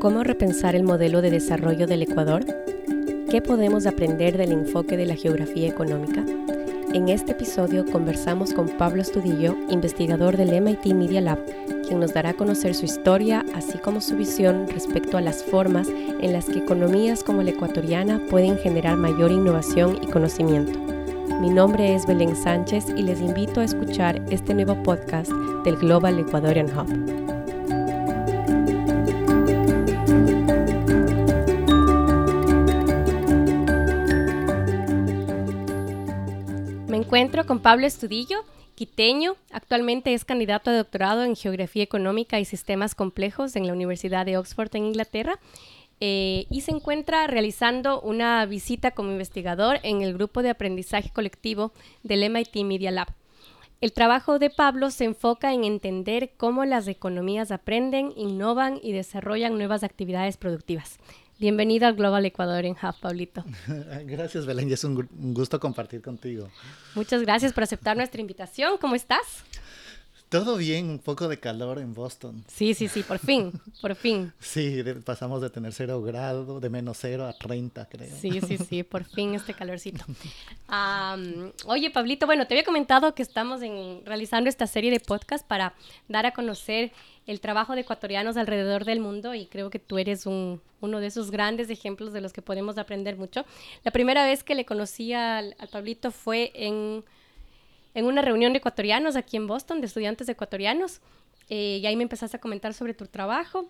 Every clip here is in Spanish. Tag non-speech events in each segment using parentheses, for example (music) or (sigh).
¿Cómo repensar el modelo de desarrollo del Ecuador? ¿Qué podemos aprender del enfoque de la geografía económica? En este episodio conversamos con Pablo Estudillo, investigador del MIT Media Lab, quien nos dará a conocer su historia, así como su visión respecto a las formas en las que economías como la ecuatoriana pueden generar mayor innovación y conocimiento. Mi nombre es Belén Sánchez y les invito a escuchar este nuevo podcast del Global Ecuadorian Hub. Encuentro con Pablo Estudillo, quiteño, actualmente es candidato a doctorado en Geografía Económica y Sistemas Complejos en la Universidad de Oxford en Inglaterra eh, y se encuentra realizando una visita como investigador en el grupo de aprendizaje colectivo del MIT Media Lab. El trabajo de Pablo se enfoca en entender cómo las economías aprenden, innovan y desarrollan nuevas actividades productivas. Bienvenido al Global Ecuador en Hub, Pablito. (laughs) Gracias, Belén, y es un gusto compartir contigo. Muchas gracias por aceptar nuestra invitación. ¿Cómo estás? Todo bien, un poco de calor en Boston. Sí, sí, sí, por fin, por fin. (laughs) Sí, pasamos de tener cero grado, de menos cero a 30, creo. Sí, sí, sí, (laughs) por fin este calorcito. oye, Pablito, bueno, te había comentado que estamos en, realizando esta serie de podcast para dar a conocer el trabajo de ecuatorianos alrededor del mundo y creo que tú eres un, uno de esos grandes ejemplos de los que podemos aprender mucho. La primera vez que le conocí al, al Pablito fue en en una reunión de ecuatorianos aquí en Boston, de estudiantes ecuatorianos, eh, y ahí me empezaste a comentar sobre tu trabajo.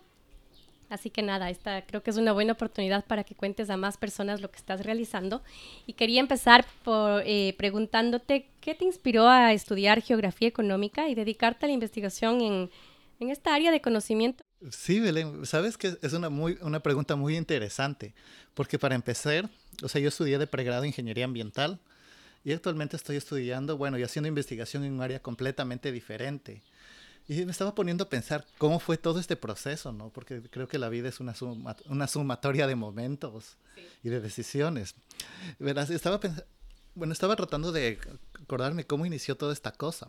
Así que nada, esta creo que es una buena oportunidad para que cuentes a más personas lo que estás realizando. Y quería empezar por eh, preguntándote qué te inspiró a estudiar geografía económica y dedicarte a la investigación en, en esta área de conocimiento. Sí, Belén, sabes que es una, muy, una pregunta muy interesante, porque para empezar, o sea, yo estudié de pregrado ingeniería ambiental y actualmente estoy estudiando, bueno, y haciendo investigación en un área completamente diferente. Y me estaba poniendo a pensar cómo fue todo este proceso, ¿no? Porque creo que la vida es una, una sumatoria de momentos y de decisiones. Verás, estaba bueno, estaba tratando de acordarme cómo inició toda esta cosa.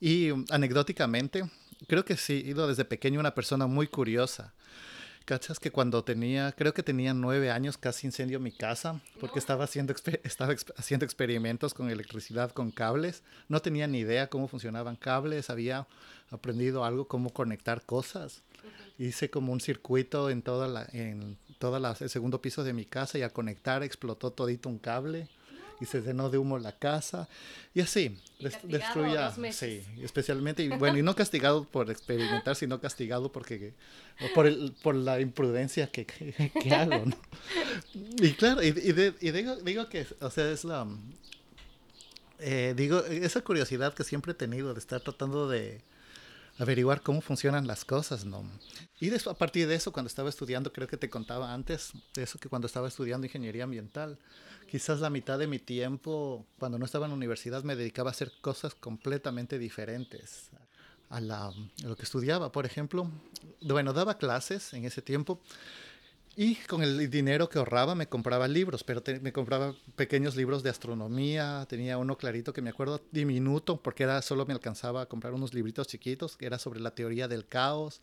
Y anecdóticamente, creo que sí, he ido desde pequeño una persona muy curiosa. ¿Cachas que cuando tenía, creo que tenía nueve años, casi incendio mi casa porque estaba, haciendo, (laughs) estaba haciendo experimentos con electricidad con cables? No tenía ni idea cómo funcionaban cables, había aprendido algo, cómo conectar cosas. Hice como un circuito en toda la, en toda el segundo piso de mi casa y al conectar explotó todito un cable y se llenó de humo la casa y así destruía sí especialmente y bueno y no castigado por experimentar sino castigado porque por el, por la imprudencia que, que, hago ¿no? y claro y, y, digo, digo que o sea es la eh, digo esa curiosidad que siempre he tenido de estar tratando de averiguar cómo funcionan las cosas, ¿no? Y a partir de eso, cuando estaba estudiando, creo que te contaba antes, de eso que cuando estaba estudiando ingeniería ambiental, quizás la mitad de mi tiempo, cuando no estaba en la universidad, me dedicaba a hacer cosas completamente diferentes a, la, lo que estudiaba. Por ejemplo, bueno, daba clases en ese tiempo y con el dinero que ahorraba me compraba libros, pero me compraba pequeños libros de astronomía. Tenía uno clarito que me acuerdo diminuto, porque era solo me alcanzaba a comprar unos libritos chiquitos que era sobre la teoría del caos.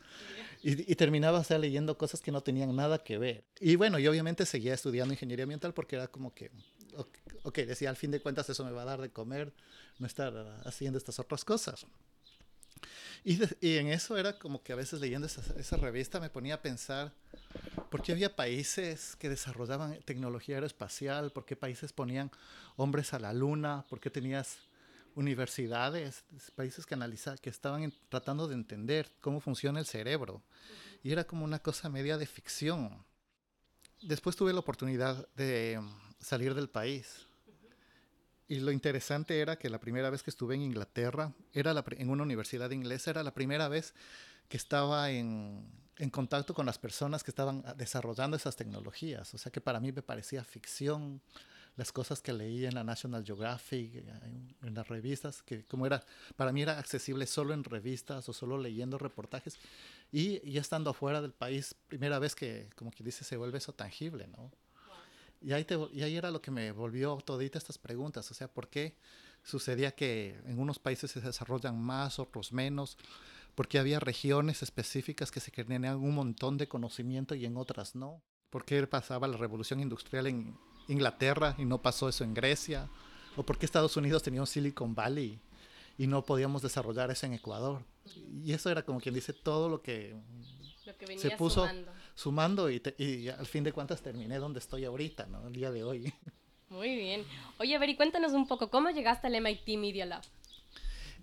Y, terminaba o leyendo cosas que no tenían nada que ver. Y bueno, yo obviamente seguía estudiando ingeniería ambiental porque era como que, ok, decía, al fin de cuentas eso me va a dar de comer, no estar haciendo estas otras cosas. Y, y en eso era como que a veces leyendo esa, esa revista me ponía a pensar, ¿por qué había países que desarrollaban tecnología aeroespacial? ¿Por qué países ponían hombres a la luna? ¿Por qué tenías universidades, países que analizaban, que estaban tratando de entender cómo funciona el cerebro. Y era como una cosa media de ficción. Después tuve la oportunidad de mm, salir del país. Y lo interesante era que la primera vez que estuve en Inglaterra, era en una universidad inglesa, era la primera vez que estaba en, en contacto con las personas que estaban ah, desarrollando esas tecnologías. O sea que para mí me parecía ficción las cosas que leí en la National Geographic, eh, en, las revistas, que como era, para mí era accesible solo en revistas o solo leyendo reportajes. Y ya estando afuera del país, primera vez que, como que dice, se vuelve eso tangible, ¿no? Y ahí, y ahí era lo que me volvió todita estas preguntas, o sea, ¿por qué sucedía que en unos países se desarrollan más, otros menos? ¿Por qué había regiones específicas que se tenían un montón de conocimiento y en otras no? ¿Por qué pasaba la revolución industrial en Inglaterra y no pasó eso en Grecia? ¿O por qué Estados Unidos tenía un Silicon Valley y no podíamos desarrollar eso en Ecuador? Y eso era como quien dice todo lo que, se puso sumando, y, al fin de cuentas terminé donde estoy ahorita, ¿no? El día de hoy. Muy bien. Oye, a ver, y cuéntanos un poco, ¿cómo llegaste al MIT Media Lab?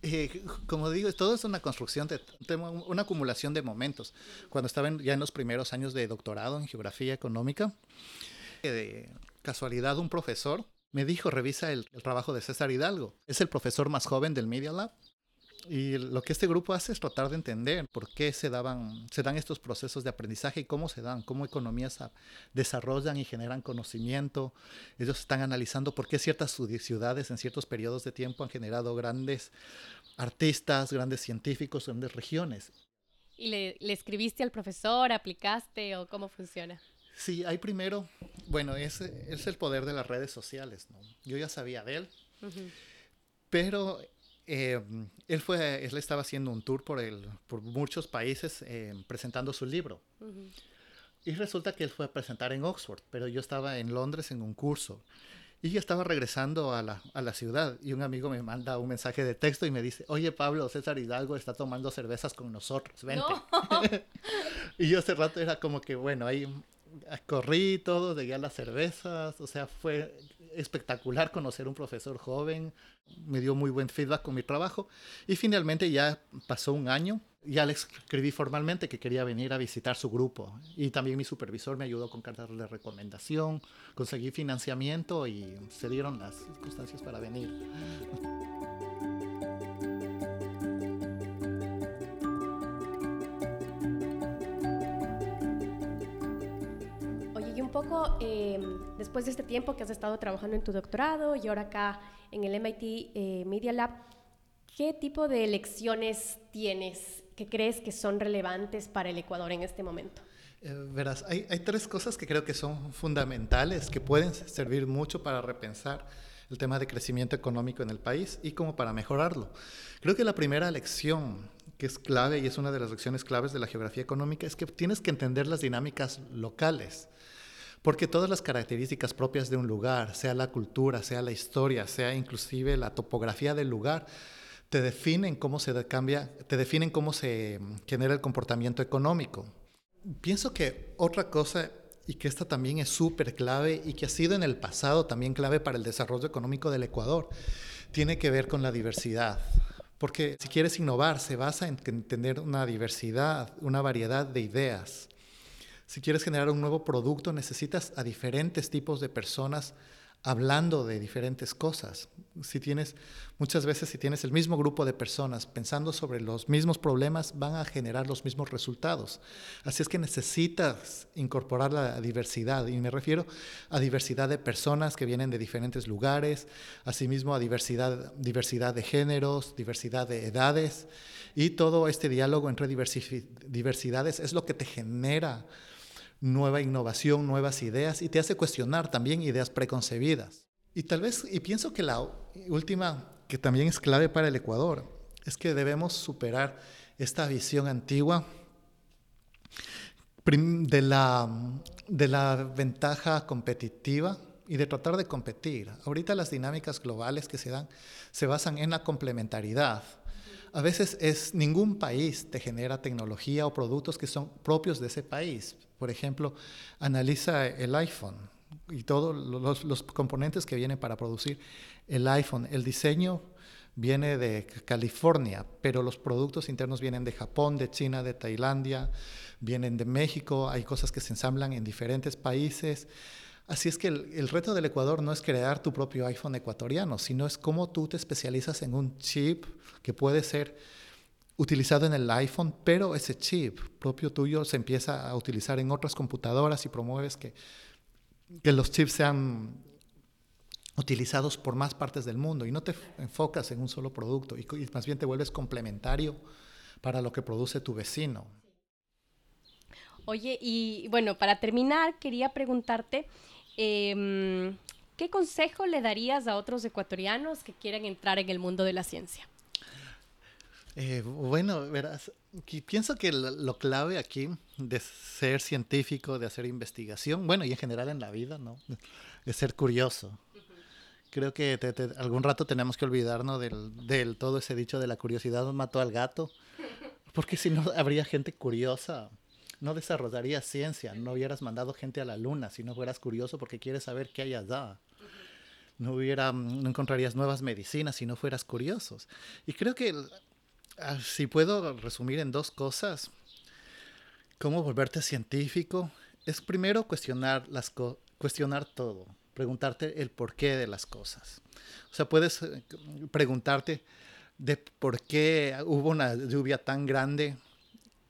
Eh, como digo, todo es una construcción, de, una acumulación de momentos. Cuando estaba ya en los primeros años de doctorado en geografía económica, eh, de casualidad un profesor me dijo, revisa el, el, trabajo de César Hidalgo. Es el profesor más joven del Media Lab. Y lo que este grupo hace es tratar de entender por qué se, daban, se dan estos procesos de aprendizaje y cómo se dan, cómo economías desarrollan y generan conocimiento. Ellos están analizando por qué ciertas ciudades en ciertos periodos de tiempo han generado grandes artistas, grandes científicos, grandes regiones. ¿Y le, escribiste al profesor, aplicaste o cómo funciona? Sí, hay primero, bueno, ese es el poder de las redes sociales, ¿no? Yo ya sabía de él, pero eh, él fue, él estaba haciendo un tour por, el, por muchos países eh, presentando su libro. Y resulta que él fue a presentar en Oxford, pero yo estaba en Londres en un curso. Y yo estaba regresando a la, a la, ciudad y un amigo me manda un mensaje de texto y me dice, oye Pablo, César Hidalgo está tomando cervezas con nosotros, vente. (laughs) y yo hace rato era como que, bueno, ahí corrí todo, llegué a las cervezas, o sea, fue espectacular conocer un profesor joven, me dio muy buen feedback con mi trabajo y finalmente ya pasó un año, ya le escribí formalmente que quería venir a visitar su grupo y también mi supervisor me ayudó con cartas de recomendación, conseguí financiamiento y se dieron las circunstancias para venir. Poco, em, después de este tiempo que has estado trabajando en tu doctorado y ahora acá en el MIT eh, Media Lab, ¿qué tipo de lecciones tienes que crees que son relevantes para el Ecuador en este momento? Eh, verás, hay, hay, tres cosas que creo que son fundamentales, que pueden servir mucho para repensar el tema de crecimiento económico en el país y como para mejorarlo. Creo que la primera lección que es clave y es una de las lecciones claves de la geografía económica es que tienes que entender las dinámicas locales. Porque todas las características propias de un lugar, sea la cultura, sea la historia, sea inclusive la topografía del lugar, te definen cómo se cambia, te definen cómo se mm, genera el comportamiento económico. Pienso que otra cosa y que esta también es súper clave y que ha sido en el pasado también clave para el desarrollo económico del Ecuador, tiene que ver con la diversidad. Porque si quieres innovar, se basa en tener una diversidad, una variedad de ideas. Si quieres generar un nuevo producto, necesitas a diferentes tipos de personas hablando de diferentes cosas. Si tienes, muchas veces si tienes el mismo grupo de personas pensando sobre los mismos problemas, van a generar los mismos resultados. Así es que necesitas incorporar la diversidad, y me refiero a diversidad de personas que vienen de diferentes lugares, asimismo a diversidad, diversidad de géneros, diversidad de edades, y todo este diálogo entre diversidades es lo que te genera nueva innovación, nuevas ideas y te hace cuestionar también ideas preconcebidas. Y tal vez, y pienso que la última, que también es clave para el Ecuador, es que debemos superar esta visión antigua de la, de la ventaja competitiva y de tratar de competir. Ahorita las dinámicas globales que se dan se basan en la complementariedad a veces es ningún país te genera tecnología o productos que son propios de ese país. Por ejemplo, analiza el iPhone y todos los, componentes que vienen para producir el iPhone. El diseño viene de California, pero los productos internos vienen de Japón, de China, de Tailandia, vienen de México, hay cosas que se ensamblan en diferentes países. Así es que el, reto del Ecuador no es crear tu propio iPhone ecuatoriano, sino es cómo tú te especializas en un chip que puede ser utilizado en el iPhone, pero ese chip propio tuyo se empieza a utilizar en otras computadoras y promueves que, que los chips sean utilizados por más partes del mundo y no te enfocas en un solo producto y más bien te vuelves complementario para lo que produce tu vecino. Oye, y bueno, para terminar, quería preguntarte, Em, ¿Qué consejo le darías a otros ecuatorianos que quieran entrar en el mundo de la ciencia? Eh, bueno, verás, pienso que lo, clave aquí de ser científico, de hacer investigación, bueno, y en general en la vida, ¿no? Es ser curioso. Creo que algún rato tenemos que olvidarnos del, del, todo ese dicho de la curiosidad mató al gato, porque si no habría gente curiosa, no desarrollaría ciencia, no hubieras mandado gente a la luna si no fueras curioso porque quieres saber qué hay allá no hubiera, no encontrarías nuevas medicinas si no fueras curiosos. Y creo que si puedo resumir en dos cosas, cómo volverte científico, es primero cuestionar, las cuestionar todo, preguntarte el porqué de las cosas. O sea, puedes eh, preguntarte de por qué hubo una lluvia tan grande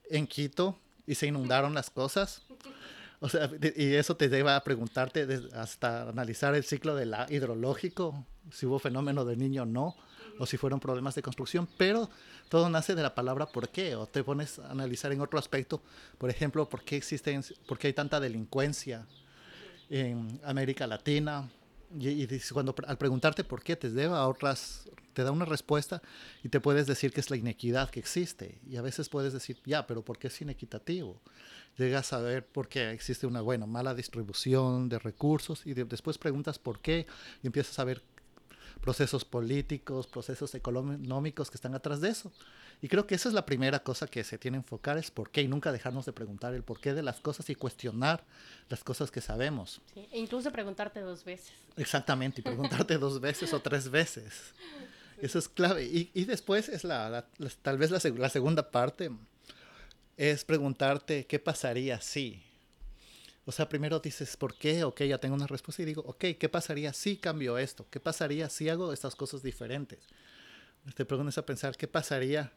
en Quito y se inundaron las cosas. O sea, y eso te lleva a preguntarte hasta analizar el ciclo del hidrológico, si hubo fenómeno de niño o no o si fueron problemas de construcción, pero todo nace de la palabra por qué, o te pones a analizar en otro aspecto, por ejemplo, por qué existen, por qué hay tanta delincuencia en América Latina, y, cuando al preguntarte por qué te lleva a otras, te da una respuesta y te puedes decir que es la inequidad que existe. Y a veces puedes decir, ya, pero ¿por qué es inequitativo? Llegas a ver por qué existe una, buena mala distribución de recursos y después preguntas por qué y empiezas a ver procesos políticos, procesos económicos que están atrás de eso. Y creo que esa es la primera cosa que se tiene que enfocar, es por qué y nunca dejarnos de preguntar el porqué de las cosas y cuestionar las cosas que sabemos. Sí, e incluso preguntarte dos veces. Exactamente, y preguntarte dos veces o tres veces. Eso es clave. Y, y después es la, tal vez la, la segunda parte, es preguntarte qué pasaría si. O sea, primero dices, ¿por qué? Ok, ya tengo una respuesta y digo, ok, ¿qué pasaría si cambio esto? ¿Qué pasaría si hago estas cosas diferentes? Te preguntas a pensar, ¿qué pasaría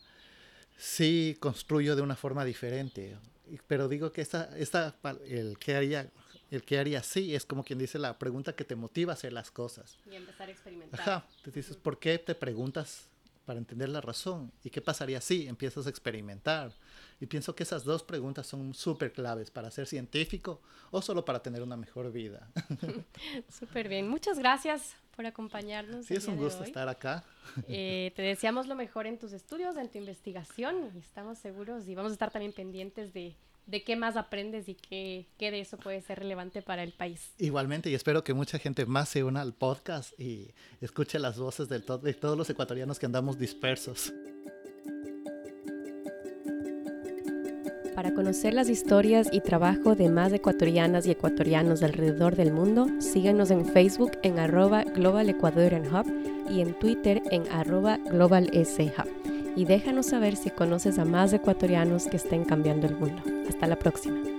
si construyo de una forma diferente? Pero digo que esta, esta, el que haría, el que haría sí es como quien dice la pregunta que te motiva a hacer las cosas. Y empezar a experimentar. Ajá, te dices, ¿por qué te preguntas para entender la razón? ¿Y qué pasaría si empiezas a experimentar? Y pienso que esas dos preguntas son súper claves para ser científico o solo para tener una mejor vida. (laughs) Súper bien. Muchas gracias por acompañarnos. Sí, es un gusto estar acá. Eh, (laughs) te deseamos lo mejor en tus estudios, en tu investigación y estamos seguros y vamos a estar también pendientes de, de qué más aprendes y qué, qué, de eso puede ser relevante para el país. Igualmente, y espero que mucha gente más se una al podcast y escuche las voces de, de todos los ecuatorianos que andamos dispersos. Para conocer las historias y trabajo de más ecuatorianas y ecuatorianos alrededor del mundo, síguenos en Facebook en arroba Global Ecuadorian Hub y en Twitter en arroba Global Hub. Y déjanos saber si conoces a más ecuatorianos que estén cambiando el mundo. Hasta la próxima.